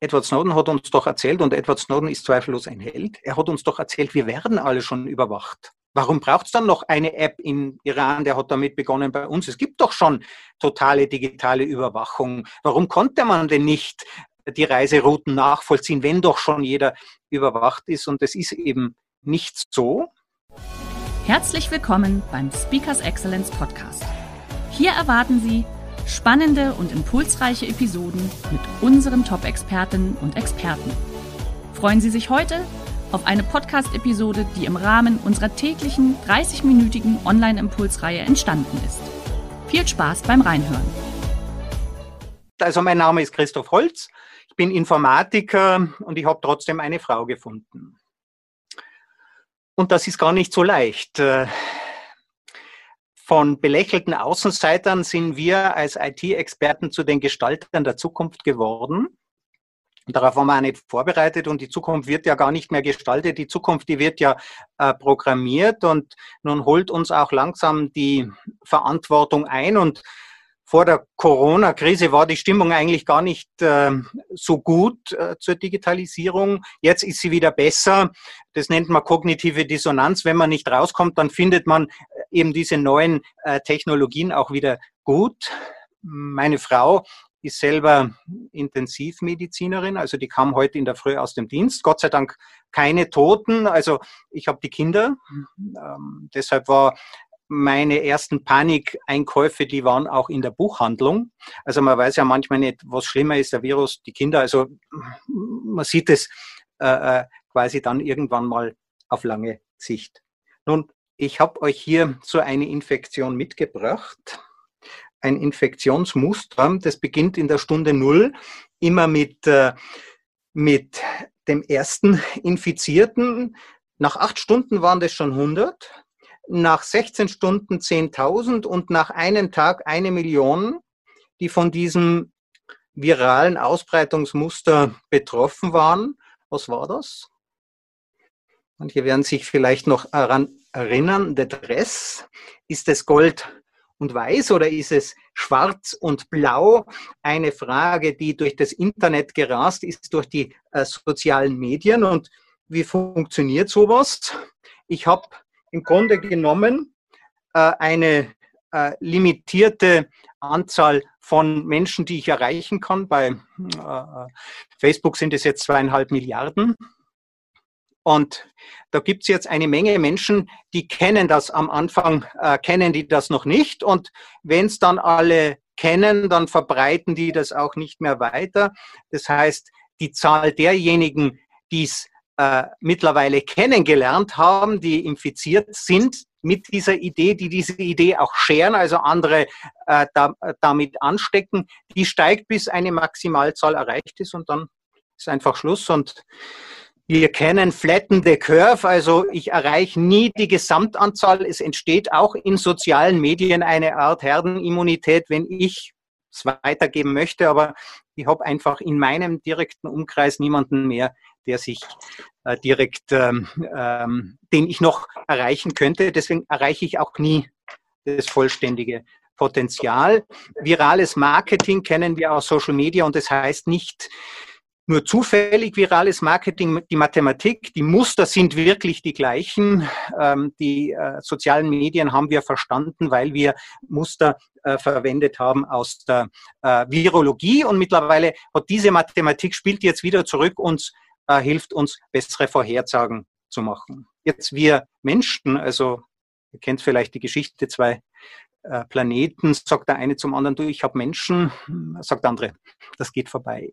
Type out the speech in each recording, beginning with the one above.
Edward Snowden hat uns doch erzählt, und Edward Snowden ist zweifellos ein Held, er hat uns doch erzählt, wir werden alle schon überwacht. Warum braucht es dann noch eine App in Iran? Der hat damit begonnen bei uns. Es gibt doch schon totale digitale Überwachung. Warum konnte man denn nicht die Reiserouten nachvollziehen, wenn doch schon jeder überwacht ist? Und es ist eben nicht so. Herzlich willkommen beim Speakers Excellence Podcast. Hier erwarten Sie Spannende und impulsreiche Episoden mit unseren Top-Expertinnen und Experten. Freuen Sie sich heute auf eine Podcast-Episode, die im Rahmen unserer täglichen 30-minütigen Online-Impulsreihe entstanden ist. Viel Spaß beim Reinhören. Also mein Name ist Christoph Holz, ich bin Informatiker und ich habe trotzdem eine Frau gefunden. Und das ist gar nicht so leicht. Von belächelten Außenseitern sind wir als IT-Experten zu den Gestaltern der Zukunft geworden. Darauf waren wir auch nicht vorbereitet und die Zukunft wird ja gar nicht mehr gestaltet. Die Zukunft, die wird ja äh, programmiert und nun holt uns auch langsam die Verantwortung ein und vor der Corona-Krise war die Stimmung eigentlich gar nicht äh, so gut äh, zur Digitalisierung. Jetzt ist sie wieder besser. Das nennt man kognitive Dissonanz. Wenn man nicht rauskommt, dann findet man eben diese neuen äh, Technologien auch wieder gut. Meine Frau ist selber Intensivmedizinerin, also die kam heute in der Früh aus dem Dienst. Gott sei Dank keine Toten. Also ich habe die Kinder. Ähm, deshalb war meine ersten Panikeinkäufe, die waren auch in der Buchhandlung. Also man weiß ja manchmal nicht, was schlimmer ist, der Virus, die Kinder. Also man sieht es äh, äh quasi dann irgendwann mal auf lange Sicht. Nun, ich habe euch hier so eine Infektion mitgebracht. Ein Infektionsmuster, das beginnt in der Stunde Null immer mit, äh, mit dem ersten Infizierten. Nach acht Stunden waren das schon 100 nach 16 Stunden 10.000 und nach einem Tag eine Million, die von diesem viralen Ausbreitungsmuster betroffen waren. Was war das? Manche werden sich vielleicht noch daran erinnern, der Dress, ist es Gold und Weiß oder ist es Schwarz und Blau? Eine Frage, die durch das Internet gerast ist, durch die äh, sozialen Medien. Und wie funktioniert sowas? Ich habe im Grunde genommen äh, eine äh, limitierte Anzahl von Menschen, die ich erreichen kann. Bei äh, Facebook sind es jetzt zweieinhalb Milliarden. Und da gibt es jetzt eine Menge Menschen, die kennen das am Anfang, äh, kennen die das noch nicht. Und wenn es dann alle kennen, dann verbreiten die das auch nicht mehr weiter. Das heißt, die Zahl derjenigen, die es äh, mittlerweile kennengelernt haben, die infiziert sind mit dieser Idee, die diese Idee auch scheren, also andere äh, da, damit anstecken, die steigt, bis eine Maximalzahl erreicht ist und dann ist einfach Schluss. Und wir kennen Flatten the Curve, also ich erreiche nie die Gesamtanzahl. Es entsteht auch in sozialen Medien eine Art Herdenimmunität, wenn ich es weitergeben möchte, aber ich habe einfach in meinem direkten Umkreis niemanden mehr, der sich äh, direkt, ähm, ähm, den ich noch erreichen könnte. Deswegen erreiche ich auch nie das vollständige Potenzial. Virales Marketing kennen wir aus Social Media und das heißt nicht nur zufällig virales Marketing, die Mathematik, die Muster sind wirklich die gleichen. Ähm, die äh, sozialen Medien haben wir verstanden, weil wir Muster äh, verwendet haben aus der äh, Virologie und mittlerweile hat diese Mathematik spielt jetzt wieder zurück äh, hilft uns, bessere Vorhersagen zu machen. Jetzt wir Menschen, also ihr kennt vielleicht die Geschichte, zwei Planeten, sagt der eine zum anderen, du, ich habe Menschen, sagt der andere, das geht vorbei.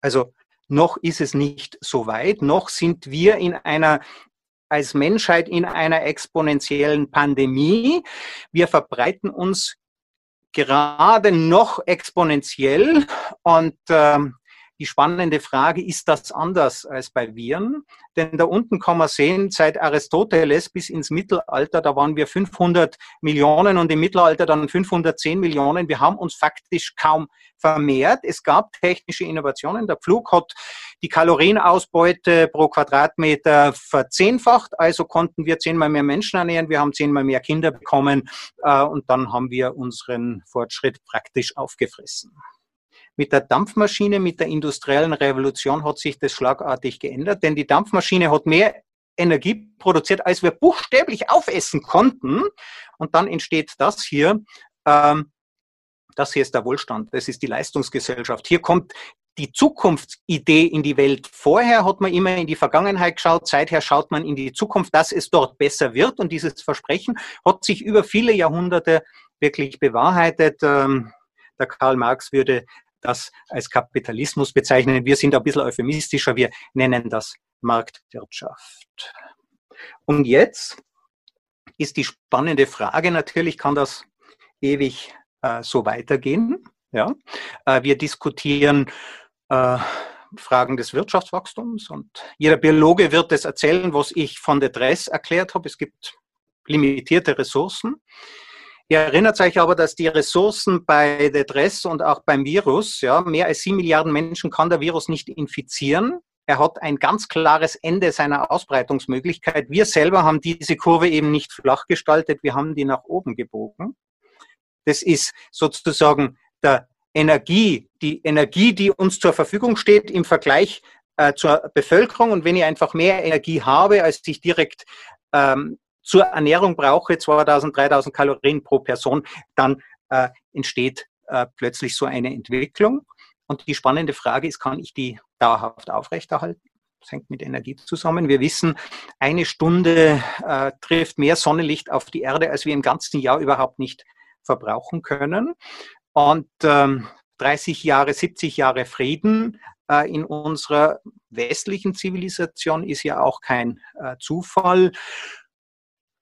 Also noch ist es nicht so weit, noch sind wir in einer als Menschheit in einer exponentiellen Pandemie. Wir verbreiten uns gerade noch exponentiell und ähm, die spannende Frage, ist das anders als bei Viren? Denn da unten kann man sehen, seit Aristoteles bis ins Mittelalter, da waren wir 500 Millionen und im Mittelalter dann 510 Millionen. Wir haben uns faktisch kaum vermehrt. Es gab technische Innovationen. Der Pflug hat die Kalorienausbeute pro Quadratmeter verzehnfacht, also konnten wir zehnmal mehr Menschen ernähren, wir haben zehnmal mehr Kinder bekommen äh, und dann haben wir unseren Fortschritt praktisch aufgefressen. Mit der Dampfmaschine, mit der industriellen Revolution hat sich das schlagartig geändert, denn die Dampfmaschine hat mehr Energie produziert, als wir buchstäblich aufessen konnten. Und dann entsteht das hier. Ähm, das hier ist der Wohlstand, das ist die Leistungsgesellschaft. Hier kommt die Zukunftsidee in die Welt. Vorher hat man immer in die Vergangenheit geschaut, seither schaut man in die Zukunft, dass es dort besser wird. Und dieses Versprechen hat sich über viele Jahrhunderte wirklich bewahrheitet. Ähm, der Karl Marx würde das als Kapitalismus bezeichnen. Wir sind ein bisschen euphemistischer, wir nennen das Marktwirtschaft. Und jetzt ist die spannende Frage, natürlich kann das ewig äh, so weitergehen. Ja? Äh, wir diskutieren äh, Fragen des Wirtschaftswachstums und jeder Biologe wird es erzählen, was ich von der Dress erklärt habe. Es gibt limitierte Ressourcen. Ihr erinnert euch aber, dass die Ressourcen bei der Dress und auch beim Virus, ja, mehr als sieben Milliarden Menschen kann der Virus nicht infizieren. Er hat ein ganz klares Ende seiner Ausbreitungsmöglichkeit. Wir selber haben diese Kurve eben nicht flach gestaltet, wir haben die nach oben gebogen. Das ist sozusagen der Energie, die Energie, die uns zur Verfügung steht im Vergleich äh, zur Bevölkerung. Und wenn ich einfach mehr Energie habe, als ich direkt ähm, zur Ernährung brauche, 2000, 3000 Kalorien pro Person, dann äh, entsteht äh, plötzlich so eine Entwicklung. Und die spannende Frage ist, kann ich die dauerhaft aufrechterhalten? Das hängt mit Energie zusammen. Wir wissen, eine Stunde äh, trifft mehr Sonnenlicht auf die Erde, als wir im ganzen Jahr überhaupt nicht verbrauchen können. Und ähm, 30 Jahre, 70 Jahre Frieden äh, in unserer westlichen Zivilisation ist ja auch kein äh, Zufall.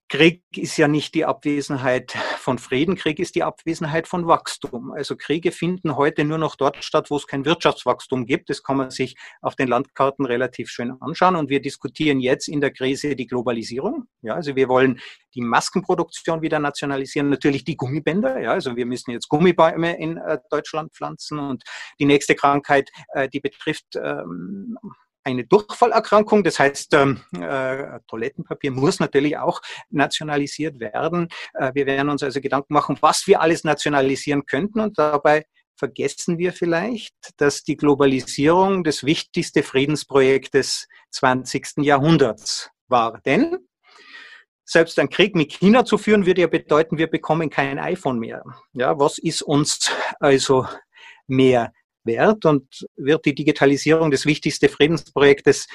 Krieg ist ja nicht die Abwesenheit von Frieden, Krieg ist die Abwesenheit von Wachstum. Also Kriege finden heute nur noch dort statt, wo es kein Wirtschaftswachstum gibt. Das kann man sich auf den Landkarten relativ schön anschauen. Und wir diskutieren jetzt in der Krise die Globalisierung. Ja, also wir wollen die Maskenproduktion wieder nationalisieren, natürlich die Gummibänder. Ja, also wir müssen jetzt Gummibäume in äh, Deutschland pflanzen und die nächste Krankheit, äh, die betrifft ähm, eine Durchfallerkrankung. Das heißt, ähm, äh, Toilettenpapier muss natürlich auch nationalisiert werden. Äh, wir werden uns also Gedanken machen, was wir alles nationalisieren könnten und dabei vergessen wir vielleicht, dass die Globalisierung das wichtigste Friedensprojekt des 20. Jahrhunderts war. Denn selbst ein Krieg mit China zu führen, würde ja bedeuten, wir bekommen kein iPhone mehr. Ja, was ist uns also mehr wert und wird die Digitalisierung das wichtigste Friedensprojekt des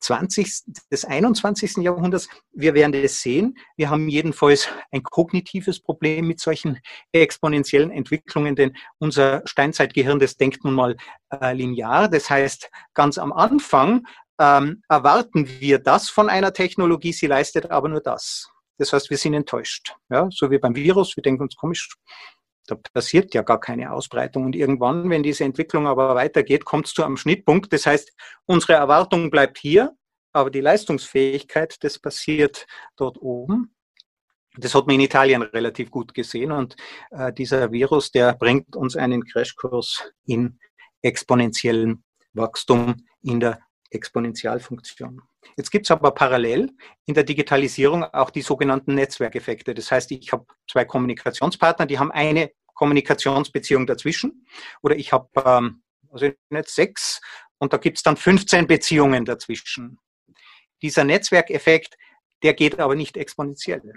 20. des 21. Jahrhunderts. Wir werden das sehen. Wir haben jedenfalls ein kognitives Problem mit solchen exponentiellen Entwicklungen, denn unser Steinzeitgehirn, das denkt nun mal äh, linear. Das heißt, ganz am Anfang ähm, erwarten wir das von einer Technologie, sie leistet aber nur das. Das heißt, wir sind enttäuscht. Ja, so wie beim Virus. Wir denken uns komisch, da passiert ja gar keine Ausbreitung. Und irgendwann, wenn diese Entwicklung aber weitergeht, kommt es zu einem Schnittpunkt. Das heißt, unsere Erwartung bleibt hier, aber die Leistungsfähigkeit, das passiert dort oben. Das hat man in Italien relativ gut gesehen. Und äh, dieser Virus, der bringt uns einen Crashkurs in exponentiellen Wachstum in der Exponentialfunktion. Jetzt gibt es aber parallel in der Digitalisierung auch die sogenannten Netzwerkeffekte. Das heißt, ich habe zwei Kommunikationspartner, die haben eine Kommunikationsbeziehung dazwischen. Oder ich habe ähm, also nicht sechs und da gibt es dann 15 Beziehungen dazwischen. Dieser Netzwerkeffekt, der geht aber nicht exponentiell.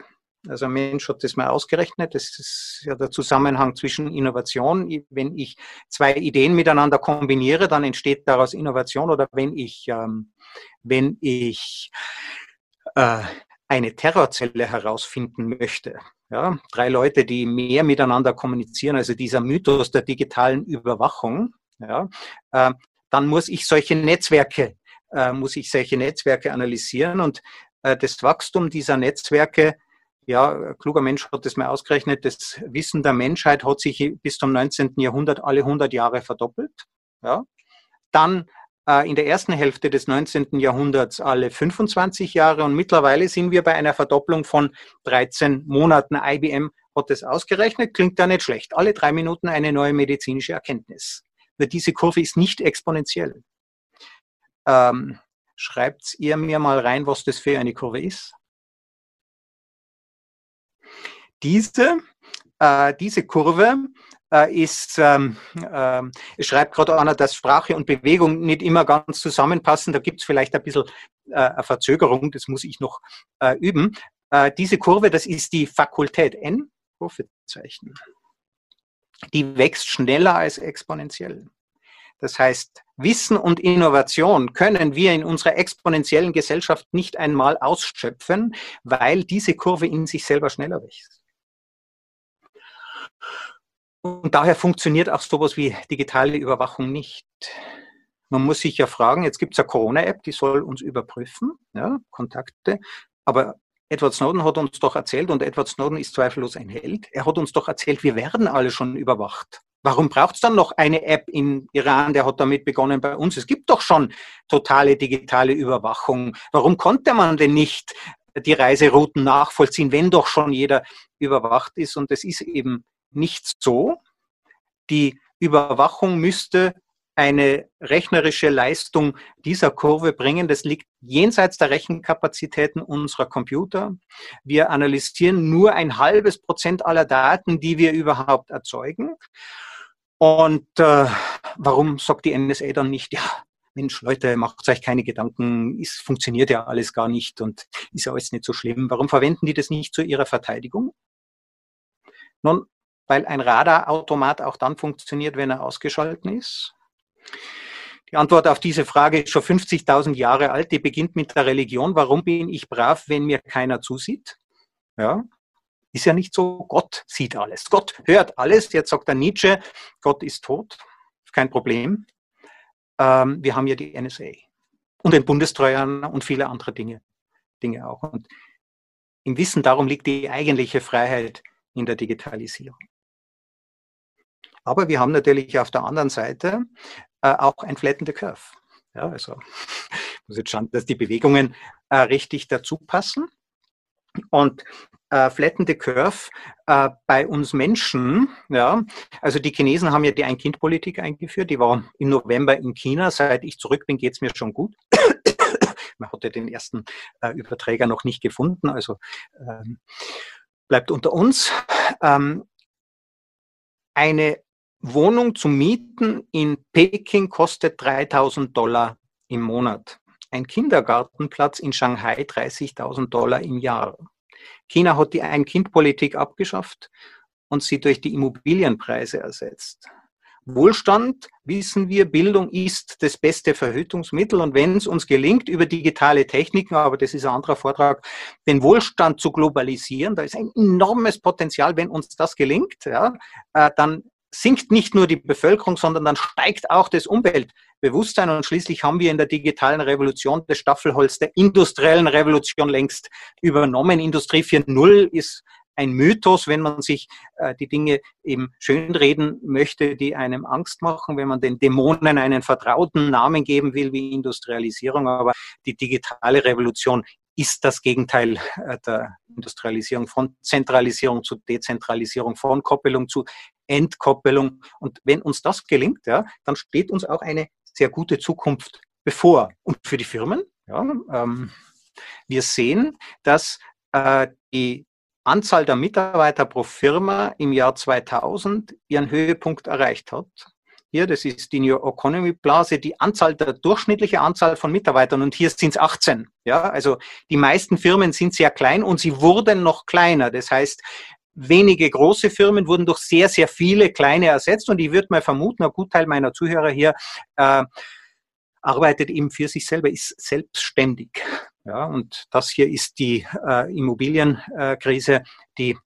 Also ein Mensch hat das mal ausgerechnet. Das ist ja der Zusammenhang zwischen Innovation. Wenn ich zwei Ideen miteinander kombiniere, dann entsteht daraus Innovation. Oder wenn ich, ähm, wenn ich äh, eine Terrorzelle herausfinden möchte, ja, drei Leute, die mehr miteinander kommunizieren, also dieser Mythos der digitalen Überwachung, ja, äh, dann muss ich solche Netzwerke, äh, muss ich solche Netzwerke analysieren und äh, das Wachstum dieser Netzwerke ja, kluger Mensch hat das mal ausgerechnet, das Wissen der Menschheit hat sich bis zum 19. Jahrhundert alle 100 Jahre verdoppelt. Ja. dann in der ersten Hälfte des 19. Jahrhunderts alle 25 Jahre und mittlerweile sind wir bei einer Verdopplung von 13 Monaten. IBM hat das ausgerechnet, klingt da nicht schlecht. Alle drei Minuten eine neue medizinische Erkenntnis. Nur diese Kurve ist nicht exponentiell. Ähm, schreibt ihr mir mal rein, was das für eine Kurve ist? Diese, äh, diese Kurve äh, ist, ähm, äh, es schreibt gerade einer, dass Sprache und Bewegung nicht immer ganz zusammenpassen. Da gibt es vielleicht ein bisschen äh, eine Verzögerung, das muss ich noch äh, üben. Äh, diese Kurve, das ist die Fakultät N, Rufezeichen. Die wächst schneller als exponentiell. Das heißt, Wissen und Innovation können wir in unserer exponentiellen Gesellschaft nicht einmal ausschöpfen, weil diese Kurve in sich selber schneller wächst. Und daher funktioniert auch sowas wie digitale Überwachung nicht. Man muss sich ja fragen, jetzt gibt es eine Corona-App, die soll uns überprüfen, ja, Kontakte, aber Edward Snowden hat uns doch erzählt, und Edward Snowden ist zweifellos ein Held, er hat uns doch erzählt, wir werden alle schon überwacht. Warum braucht es dann noch eine App in Iran? Der hat damit begonnen bei uns. Es gibt doch schon totale digitale Überwachung. Warum konnte man denn nicht die Reiserouten nachvollziehen, wenn doch schon jeder überwacht ist? Und es ist eben nicht so. Die Überwachung müsste eine rechnerische Leistung dieser Kurve bringen. Das liegt jenseits der Rechenkapazitäten unserer Computer. Wir analysieren nur ein halbes Prozent aller Daten, die wir überhaupt erzeugen. Und äh, warum sagt die NSA dann nicht, ja, Mensch, Leute, macht euch keine Gedanken, es funktioniert ja alles gar nicht und ist ja alles nicht so schlimm. Warum verwenden die das nicht zu ihrer Verteidigung? Nun, weil ein Radarautomat auch dann funktioniert, wenn er ausgeschalten ist. Die Antwort auf diese Frage ist schon 50.000 Jahre alt. Die beginnt mit der Religion. Warum bin ich brav, wenn mir keiner zusieht? Ja, ist ja nicht so. Gott sieht alles. Gott hört alles. Jetzt sagt der Nietzsche, Gott ist tot. Kein Problem. Ähm, wir haben ja die NSA und den Bundestreuern und viele andere Dinge, Dinge auch. Und im Wissen darum liegt die eigentliche Freiheit in der Digitalisierung. Aber wir haben natürlich auf der anderen Seite äh, auch ein flattende Curve. Ja, also muss jetzt schauen, dass die Bewegungen äh, richtig dazu passen. Und äh, flattende Curve äh, bei uns Menschen, ja, also die Chinesen haben ja die Ein-Kind-Politik eingeführt, die war im November in China. Seit ich zurück bin, geht es mir schon gut. Man hatte den ersten äh, Überträger noch nicht gefunden, also ähm, bleibt unter uns. Ähm, eine Wohnung zu mieten in Peking kostet 3000 Dollar im Monat. Ein Kindergartenplatz in Shanghai 30.000 Dollar im Jahr. China hat die Ein-Kind-Politik abgeschafft und sie durch die Immobilienpreise ersetzt. Wohlstand, wissen wir, Bildung ist das beste Verhütungsmittel. Und wenn es uns gelingt, über digitale Techniken, aber das ist ein anderer Vortrag, den Wohlstand zu globalisieren, da ist ein enormes Potenzial, wenn uns das gelingt, ja, äh, dann sinkt nicht nur die Bevölkerung, sondern dann steigt auch das Umweltbewusstsein und schließlich haben wir in der digitalen Revolution das Staffelholz der industriellen Revolution längst übernommen. Industrie 4.0 ist ein Mythos, wenn man sich äh, die Dinge eben schönreden möchte, die einem Angst machen, wenn man den Dämonen einen vertrauten Namen geben will wie Industrialisierung. Aber die digitale Revolution ist das Gegenteil äh, der Industrialisierung von Zentralisierung zu Dezentralisierung, von Koppelung zu Entkoppelung. Und wenn uns das gelingt, ja, dann steht uns auch eine sehr gute Zukunft bevor. Und für die Firmen, ja, ähm, wir sehen, dass äh, die Anzahl der Mitarbeiter pro Firma im Jahr 2000 ihren Höhepunkt erreicht hat. Hier, das ist die New Economy Blase, die Anzahl, der durchschnittliche Anzahl von Mitarbeitern und hier sind es 18. Ja, also die meisten Firmen sind sehr klein und sie wurden noch kleiner. Das heißt, wenige große Firmen wurden durch sehr, sehr viele kleine ersetzt und ich würde mal vermuten, ein Gutteil meiner Zuhörer hier äh, arbeitet eben für sich selber, ist selbstständig. Ja, und das hier ist die äh, Immobilienkrise, die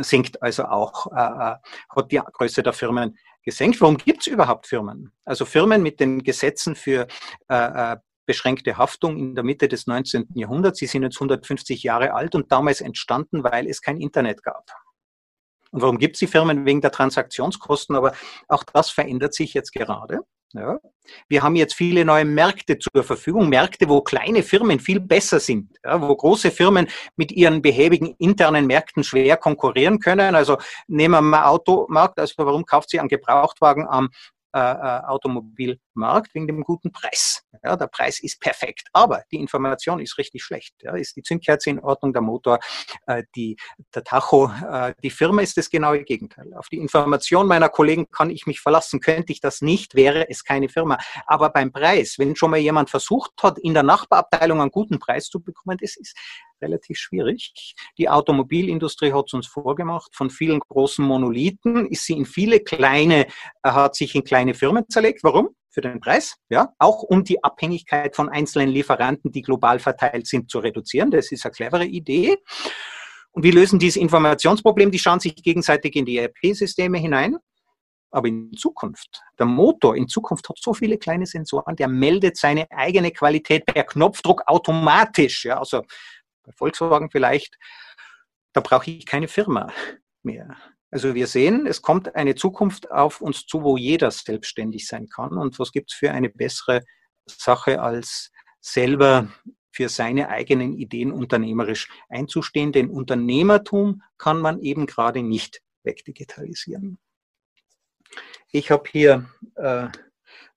sinkt also auch, äh, äh hat die Größe der Firmen gesenkt. Warum gibt es überhaupt Firmen? Also Firmen mit den Gesetzen für äh, äh beschränkte Haftung in der Mitte des 19. Jahrhunderts. Sie sind jetzt 150 Jahre alt und damals entstanden, weil es kein Internet gab. Und warum gibt es die Firmen? Wegen der Transaktionskosten, aber auch das verändert sich jetzt gerade. Ja. Wir haben jetzt viele neue Märkte zur Verfügung, Märkte, wo kleine Firmen viel besser sind, ja, wo große Firmen mit ihren behäbigen internen Märkten schwer konkurrieren können. Also nehmen wir mal Automarkt, also warum kauft sie einen Gebrauchtwagen am äh, äh, Automobilmarkt wegen dem guten Preis. Ja, der Preis ist perfekt, aber die Information ist richtig schlecht. Ja, ist die Zündkerze in Ordnung, der Motor, äh, die, der Tacho, äh, die Firma ist das genaue Gegenteil. Auf die Information meiner Kollegen kann ich mich verlassen. Könnte ich das nicht, wäre es keine Firma. Aber beim Preis, wenn schon mal jemand versucht hat, in der Nachbarabteilung einen guten Preis zu bekommen, das ist relativ schwierig. Die Automobilindustrie hat es uns vorgemacht. Von vielen großen Monolithen ist sie in viele kleine, äh, hat sich in kleine Firmen zerlegt. Warum? Für den Preis, ja, auch um die Abhängigkeit von einzelnen Lieferanten, die global verteilt sind, zu reduzieren. Das ist eine clevere Idee. Und wir lösen dieses Informationsproblem. Die schauen sich gegenseitig in die ERP-Systeme hinein. Aber in Zukunft, der Motor in Zukunft hat so viele kleine Sensoren, der meldet seine eigene Qualität per Knopfdruck automatisch. Ja, also bei Volkswagen vielleicht, da brauche ich keine Firma mehr. Also wir sehen, es kommt eine Zukunft auf uns zu, wo jeder selbstständig sein kann. Und was gibt es für eine bessere Sache, als selber für seine eigenen Ideen unternehmerisch einzustehen? Denn Unternehmertum kann man eben gerade nicht wegdigitalisieren. Ich habe hier äh,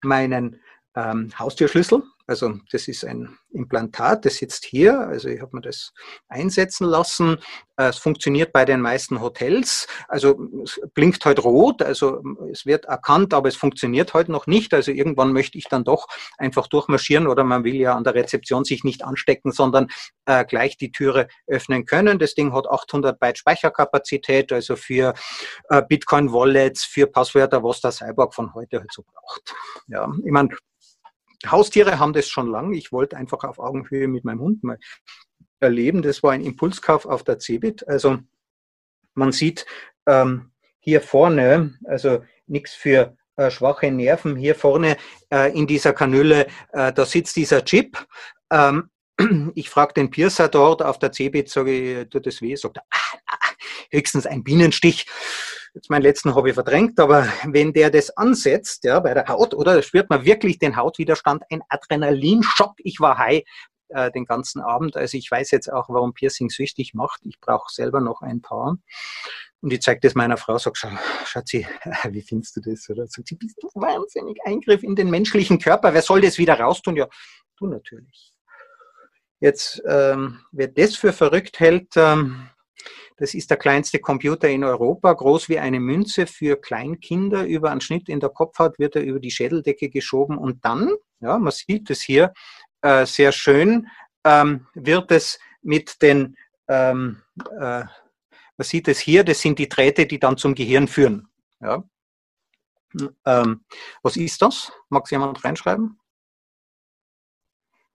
meinen ähm, Haustürschlüssel. Also das ist ein Implantat, das sitzt hier. Also ich habe mir das einsetzen lassen. Äh, es funktioniert bei den meisten Hotels. Also es blinkt heute halt rot, also es wird erkannt, aber es funktioniert heute noch nicht. Also irgendwann möchte ich dann doch einfach durchmarschieren oder man will ja an der Rezeption sich nicht anstecken, sondern äh, gleich die Türe öffnen können. Das Ding hat 800 Byte Speicherkapazität, also für äh, Bitcoin-Wallets, für Passwörter, was der Cyborg von heute halt so braucht. Ja, ich meine, Haustiere haben das schon lange. Ich wollte einfach auf Augenhöhe mit meinem Hund mal erleben. Das war ein Impulskauf auf der Cebit. Also man sieht ähm, hier vorne, also nichts für äh, schwache Nerven. Hier vorne äh, in dieser Kanüle, äh, da sitzt dieser Chip. Ähm, ich frage den Piercer dort auf der Cebit, sage ich, tut das weh? Sagt er, ah, höchstens ein Bienenstich jetzt meinen letzten Hobby verdrängt, aber wenn der das ansetzt, ja, bei der Haut, oder, spürt man wirklich den Hautwiderstand, ein Adrenalinschock. Ich war high äh, den ganzen Abend. Also ich weiß jetzt auch, warum Piercing süchtig macht. Ich brauche selber noch ein paar. Und ich zeige das meiner Frau, sag, schau, Schatzi, wie findest du das? Oder sagt sie, bist du wahnsinnig Eingriff in den menschlichen Körper. Wer soll das wieder raustun? Ja, du natürlich. Jetzt, ähm, wer das für verrückt hält, ähm, das ist der kleinste Computer in Europa, groß wie eine Münze für Kleinkinder. Über einen Schnitt in der Kopfhaut wird er über die Schädeldecke geschoben und dann, ja, man sieht es hier äh, sehr schön, ähm, wird es mit den, ähm, äh, man sieht es hier, das sind die Drähte, die dann zum Gehirn führen. Ja. Ähm, was ist das? Mag es jemand reinschreiben?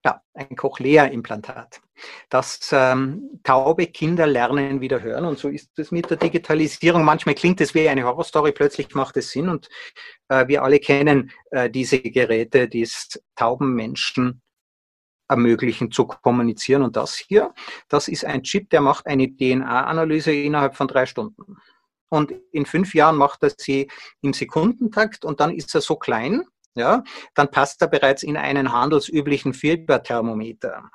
Ja, ein Cochlea-Implantat. Das ähm, taube Kinder lernen wieder hören und so ist es mit der Digitalisierung. Manchmal klingt es wie eine Horrorstory, plötzlich macht es Sinn und äh, wir alle kennen äh, diese Geräte, die es tauben Menschen ermöglichen zu kommunizieren. Und das hier, das ist ein Chip, der macht eine DNA-Analyse innerhalb von drei Stunden. Und in fünf Jahren macht er sie im Sekundentakt und dann ist er so klein, ja, dann passt er bereits in einen handelsüblichen Fieberthermometer.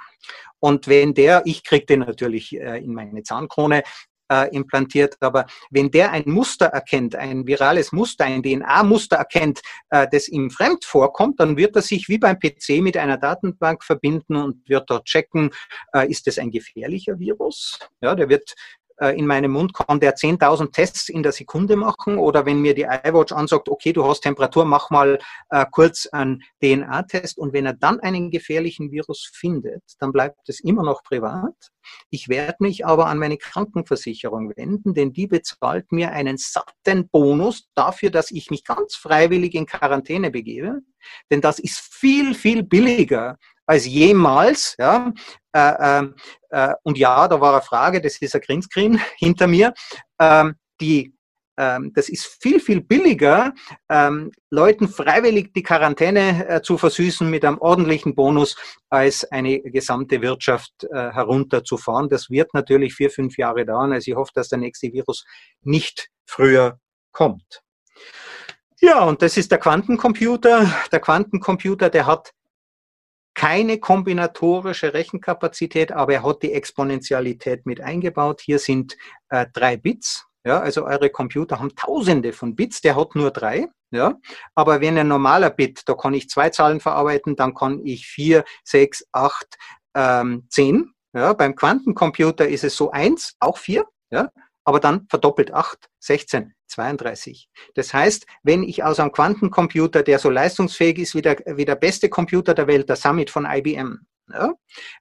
Und wenn der, ich kriege den natürlich äh, in meine Zahnkrone, äh, implantiert. Aber wenn der ein Muster erkennt, ein virales Muster, ein DNA-Muster erkennt, äh, das ihm fremd vorkommt, dann wird er sich wie beim PC mit einer Datenbank verbinden und wird dort checken, äh, ist das ein gefährlicher Virus? Ja, der wird in meinem Mund kann der 10.000 Tests in der Sekunde machen oder wenn mir die iWatch ansagt, okay, du hast Temperatur, mach mal äh, kurz einen DNA-Test und wenn er dann einen gefährlichen Virus findet, dann bleibt es immer noch privat. Ich werde mich aber an meine Krankenversicherung wenden, denn die bezahlt mir einen satten Bonus dafür, dass ich mich ganz freiwillig in Quarantäne begebe. Denn das ist viel, viel billiger als jemals. Ja? Äh, äh, äh, und ja, da war eine Frage, das ist ein Greenscreen hinter mir. Ähm, die ähm, das ist viel, viel billiger, ähm, Leuten freiwillig die Quarantäne äh, zu versüßen mit einem ordentlichen Bonus, als eine gesamte Wirtschaft äh, herunterzufahren. Das wird natürlich vier, fünf Jahre dauern. Also ich hoffe, dass der nächste Virus nicht früher kommt. Ja, und das ist der Quantencomputer. Der Quantencomputer, der hat keine kombinatorische Rechenkapazität, aber er hat die Exponentialität mit eingebaut. Hier sind äh, drei Bits. Ja, also eure Computer haben tausende von Bits, der hat nur drei. Ja, aber wenn ein normaler Bit, da kann ich zwei Zahlen verarbeiten, dann kann ich vier, sechs, acht, ähm, zehn. Ja, beim Quantencomputer ist es so eins, auch vier. Ja, aber dann verdoppelt 8, 16, 32. Das heißt, wenn ich aus einem Quantencomputer, der so leistungsfähig ist wie der, wie der beste Computer der Welt, der Summit von IBM, ja,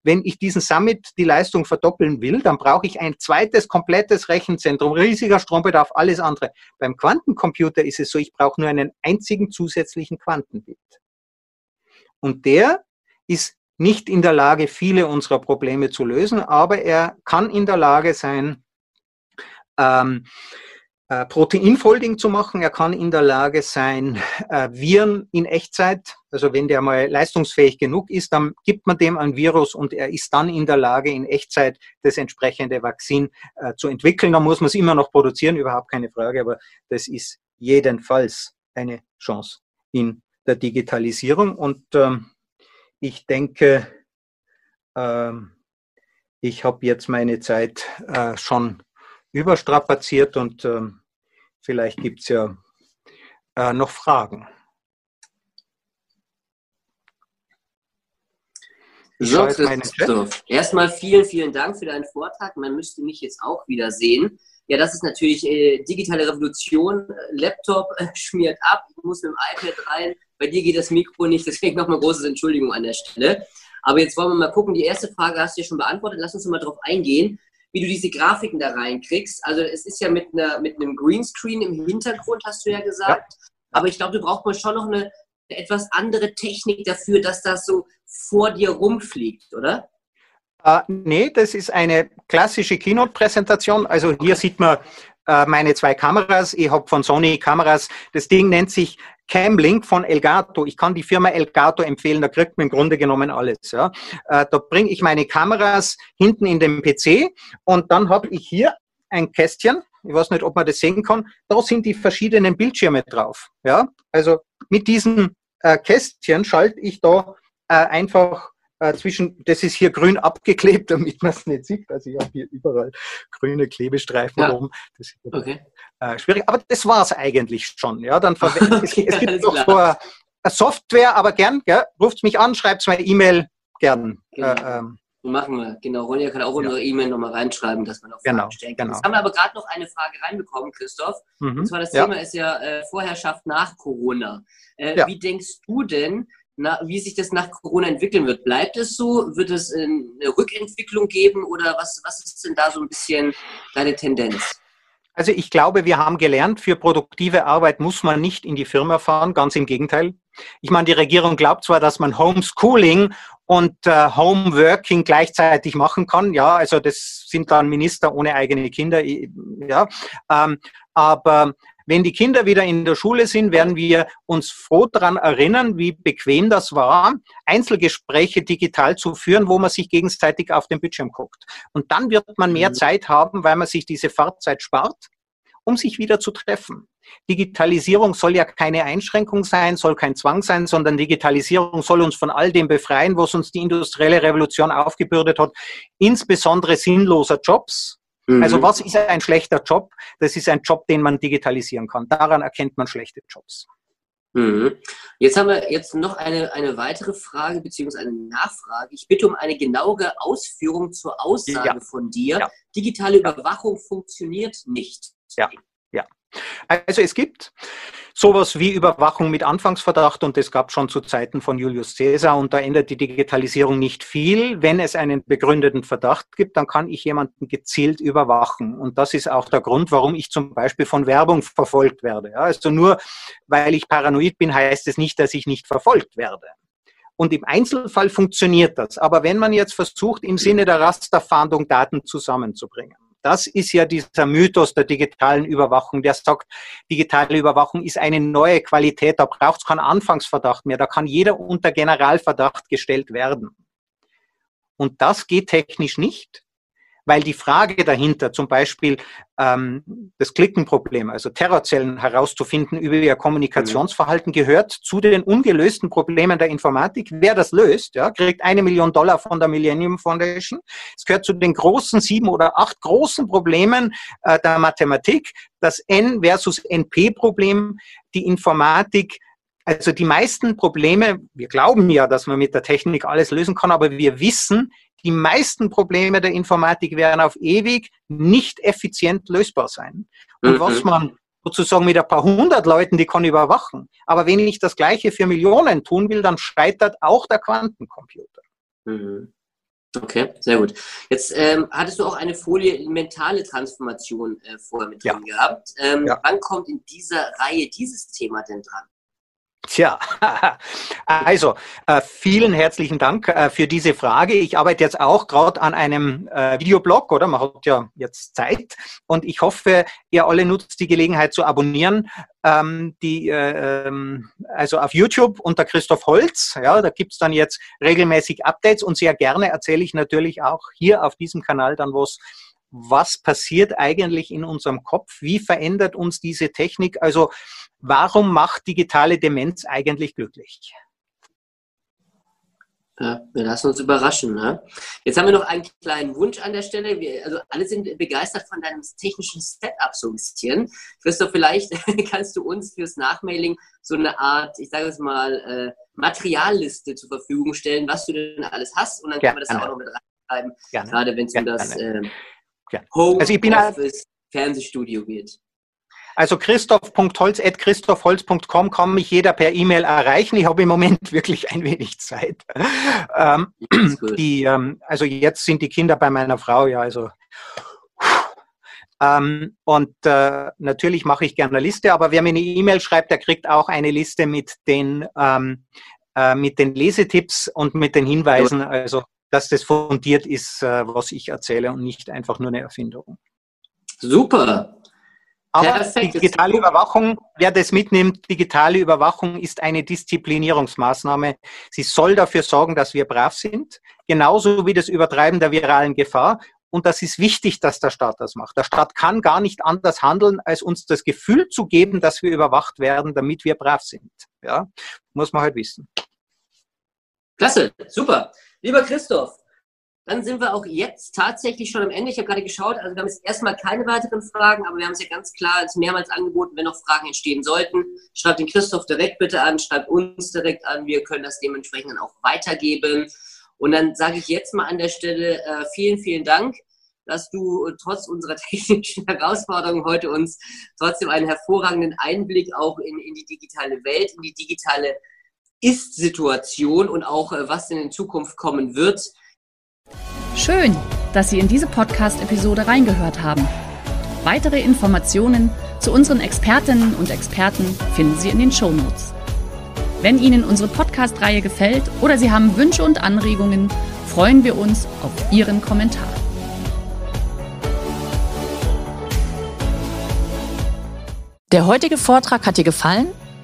wenn ich diesen Summit die Leistung verdoppeln will, dann brauche ich ein zweites komplettes Rechenzentrum, riesiger Strombedarf, alles andere. Beim Quantencomputer ist es so, ich brauche nur einen einzigen zusätzlichen Quantenbit. Und der ist nicht in der Lage, viele unserer Probleme zu lösen, aber er kann in der Lage sein, ähm, äh, Proteinfolding zu machen. Er kann in der Lage sein, äh, Viren in Echtzeit, also wenn der mal leistungsfähig genug ist, dann gibt man dem ein Virus und er ist dann in der Lage, in Echtzeit das entsprechende Vakzin äh, zu entwickeln. Da muss man es immer noch produzieren, überhaupt keine Frage, aber das ist jedenfalls eine Chance in der Digitalisierung. Und ähm, ich denke, ähm, ich habe jetzt meine Zeit äh, schon überstrapaziert und ähm, vielleicht gibt es ja äh, noch Fragen. So, Christoph, erstmal vielen, vielen Dank für deinen Vortrag. Man müsste mich jetzt auch wieder sehen. Ja, das ist natürlich äh, digitale Revolution. Laptop äh, schmiert ab, ich muss mit dem iPad rein. Bei dir geht das Mikro nicht, deswegen nochmal großes Entschuldigung an der Stelle. Aber jetzt wollen wir mal gucken. Die erste Frage hast du ja schon beantwortet. Lass uns mal darauf eingehen wie du diese Grafiken da reinkriegst. Also es ist ja mit, einer, mit einem Greenscreen im Hintergrund, hast du ja gesagt. Ja. Aber ich glaube, du brauchst mal schon noch eine, eine etwas andere Technik dafür, dass das so vor dir rumfliegt, oder? Uh, nee, das ist eine klassische Keynote-Präsentation. Also hier sieht man uh, meine zwei Kameras. Ich habe von Sony Kameras. Das Ding nennt sich Camlink von Elgato. Ich kann die Firma Elgato empfehlen, da kriegt man im Grunde genommen alles. Ja. Äh, da bringe ich meine Kameras hinten in den PC und dann habe ich hier ein Kästchen. Ich weiß nicht, ob man das sehen kann. Da sind die verschiedenen Bildschirme drauf. Ja. Also mit diesem äh, Kästchen schalte ich da äh, einfach äh, zwischen, das ist hier grün abgeklebt, damit man es nicht sieht. Also ich habe hier überall grüne Klebestreifen ja. rum. Das ist okay. äh, schwierig. Aber das war es eigentlich schon. Ja, dann okay, es, gibt noch so eine Software, aber gern, ruft mich an, schreibt mir E-Mail, gern. Genau. Äh, ähm, machen wir. Genau. Ronja kann auch ja. E-Mail nochmal reinschreiben, dass man auch Fragen genau, stellen kann. Genau. Jetzt haben wir aber gerade noch eine Frage reinbekommen, Christoph. Mhm. Und zwar das ja. Thema ist ja äh, Vorherrschaft nach Corona. Äh, ja. Wie denkst du denn, na, wie sich das nach Corona entwickeln wird. Bleibt es so? Wird es eine Rückentwicklung geben oder was, was ist denn da so ein bisschen deine Tendenz? Also ich glaube, wir haben gelernt, für produktive Arbeit muss man nicht in die Firma fahren, ganz im Gegenteil. Ich meine, die Regierung glaubt zwar, dass man Homeschooling und äh, Homeworking gleichzeitig machen kann. Ja, also das sind dann Minister ohne eigene Kinder. Ja, ähm, aber wenn die Kinder wieder in der Schule sind, werden wir uns froh daran erinnern, wie bequem das war, Einzelgespräche digital zu führen, wo man sich gegenseitig auf den Bildschirm guckt. Und dann wird man mehr mhm. Zeit haben, weil man sich diese Fahrzeit spart, um sich wieder zu treffen. Digitalisierung soll ja keine Einschränkung sein, soll kein Zwang sein, sondern Digitalisierung soll uns von all dem befreien, was uns die industrielle Revolution aufgebürdet hat, insbesondere sinnloser Jobs, mhm. Also was ist ein schlechter Job? Das ist ein Job, den man digitalisieren kann. Daran erkennt man schlechte Jobs. Mhm. Jetzt haben wir jetzt noch eine, eine weitere Frage beziehungsweise eine Nachfrage. Ich bitte um eine genauere Ausführung zur Aussage ja. von dir. Ja. Digitale Überwachung funktioniert nicht. Ja, ja. Also es gibt sowas wie Überwachung mit Anfangsverdacht und das gab schon zu Zeiten von Julius Caesar und da ändert die Digitalisierung nicht viel. Wenn es einen begründeten Verdacht gibt, dann kann ich jemanden gezielt überwachen und das ist auch der Grund, warum ich zum Beispiel von Werbung verfolgt werde. Also nur weil ich paranoid bin, heißt es nicht, dass ich nicht verfolgt werde. Und im Einzelfall funktioniert das. Aber wenn man jetzt versucht, im Sinne der Rasterfahndung Daten zusammenzubringen, das ist ja dieser Mythos der digitalen Überwachung, der sagt, digitale Überwachung ist eine neue Qualität, da braucht es keinen Anfangsverdacht mehr, da kann jeder unter Generalverdacht gestellt werden. Und das geht technisch nicht, weil die Frage dahinter, zum Beispiel ähm, das Klickenproblem, also Terrorzellen herauszufinden über ihr Kommunikationsverhalten, gehört zu den ungelösten Problemen der Informatik. Wer das löst, ja, kriegt eine Million Dollar von der Millennium Foundation. Es gehört zu den großen sieben oder acht großen Problemen äh, der Mathematik. Das N versus NP-Problem, die Informatik also die meisten Probleme, wir glauben ja, dass man mit der Technik alles lösen kann, aber wir wissen, die meisten Probleme der Informatik werden auf ewig nicht effizient lösbar sein. Und mhm. was man sozusagen mit ein paar hundert Leuten, die kann überwachen. Aber wenn ich das Gleiche für Millionen tun will, dann scheitert auch der Quantencomputer. Mhm. Okay, sehr gut. Jetzt ähm, hattest du auch eine Folie mentale Transformation äh, vorher mit drin ja. gehabt. Ähm, ja. Wann kommt in dieser Reihe dieses Thema denn dran? Tja, also äh, vielen herzlichen Dank äh, für diese Frage. Ich arbeite jetzt auch gerade an einem äh, Videoblog, oder? Man hat ja jetzt Zeit und ich hoffe, ihr alle nutzt die Gelegenheit zu abonnieren. Ähm, die, äh, ähm, also auf YouTube unter Christoph Holz, ja, da gibt's dann jetzt regelmäßig Updates und sehr gerne erzähle ich natürlich auch hier auf diesem Kanal dann was was passiert eigentlich in unserem Kopf? Wie verändert uns diese Technik? Also warum macht digitale Demenz eigentlich glücklich? Ja, wir lassen uns überraschen. Ne? Jetzt haben wir noch einen kleinen Wunsch an der Stelle. Wir, also alle sind begeistert von deinem technischen Setup so ein bisschen. Christoph, vielleicht kannst du uns fürs Nachmailing so eine Art, ich sage es mal, äh, Materialliste zur Verfügung stellen, was du denn alles hast. Und dann können wir das auch noch mit reinschreiben, gerade wenn es um das äh, ja. Home also ich bin Office Fernsehstudio geht. Also christoph.holz.christophholz.com kann mich jeder per E-Mail erreichen. Ich habe im Moment wirklich ein wenig Zeit. Ähm, die, ähm, also jetzt sind die Kinder bei meiner Frau, ja, also ähm, und äh, natürlich mache ich gerne eine Liste, aber wer mir eine E-Mail schreibt, der kriegt auch eine Liste mit den, ähm, äh, mit den Lesetipps und mit den Hinweisen. Also dass das fundiert ist, äh, was ich erzähle und nicht einfach nur eine Erfindung. Super. Aber Perfekt. digitale Überwachung, wer das mitnimmt, digitale Überwachung ist eine Disziplinierungsmaßnahme. Sie soll dafür sorgen, dass wir brav sind, genauso wie das Übertreiben der viralen Gefahr. Und das ist wichtig, dass der Staat das macht. Der Staat kann gar nicht anders handeln, als uns das Gefühl zu geben, dass wir überwacht werden, damit wir brav sind. Ja, muss man halt wissen. Klasse, super. Lieber Christoph, dann sind wir auch jetzt tatsächlich schon am Ende. Ich habe gerade geschaut, also wir haben jetzt erstmal keine weiteren Fragen, aber wir haben es ja ganz klar als mehrmals angeboten, wenn noch Fragen entstehen sollten, schreibt den Christoph direkt bitte an, schreibt uns direkt an, wir können das dementsprechend dann auch weitergeben. Und dann sage ich jetzt mal an der Stelle äh, vielen, vielen Dank, dass du trotz unserer technischen Herausforderungen heute uns trotzdem einen hervorragenden Einblick auch in, in die digitale Welt, in die digitale ist-Situation und auch äh, was in Zukunft kommen wird. Schön, dass Sie in diese Podcast-Episode reingehört haben. Weitere Informationen zu unseren Expertinnen und Experten finden Sie in den Show Notes. Wenn Ihnen unsere Podcast-Reihe gefällt oder Sie haben Wünsche und Anregungen, freuen wir uns auf Ihren Kommentar. Der heutige Vortrag hat dir gefallen?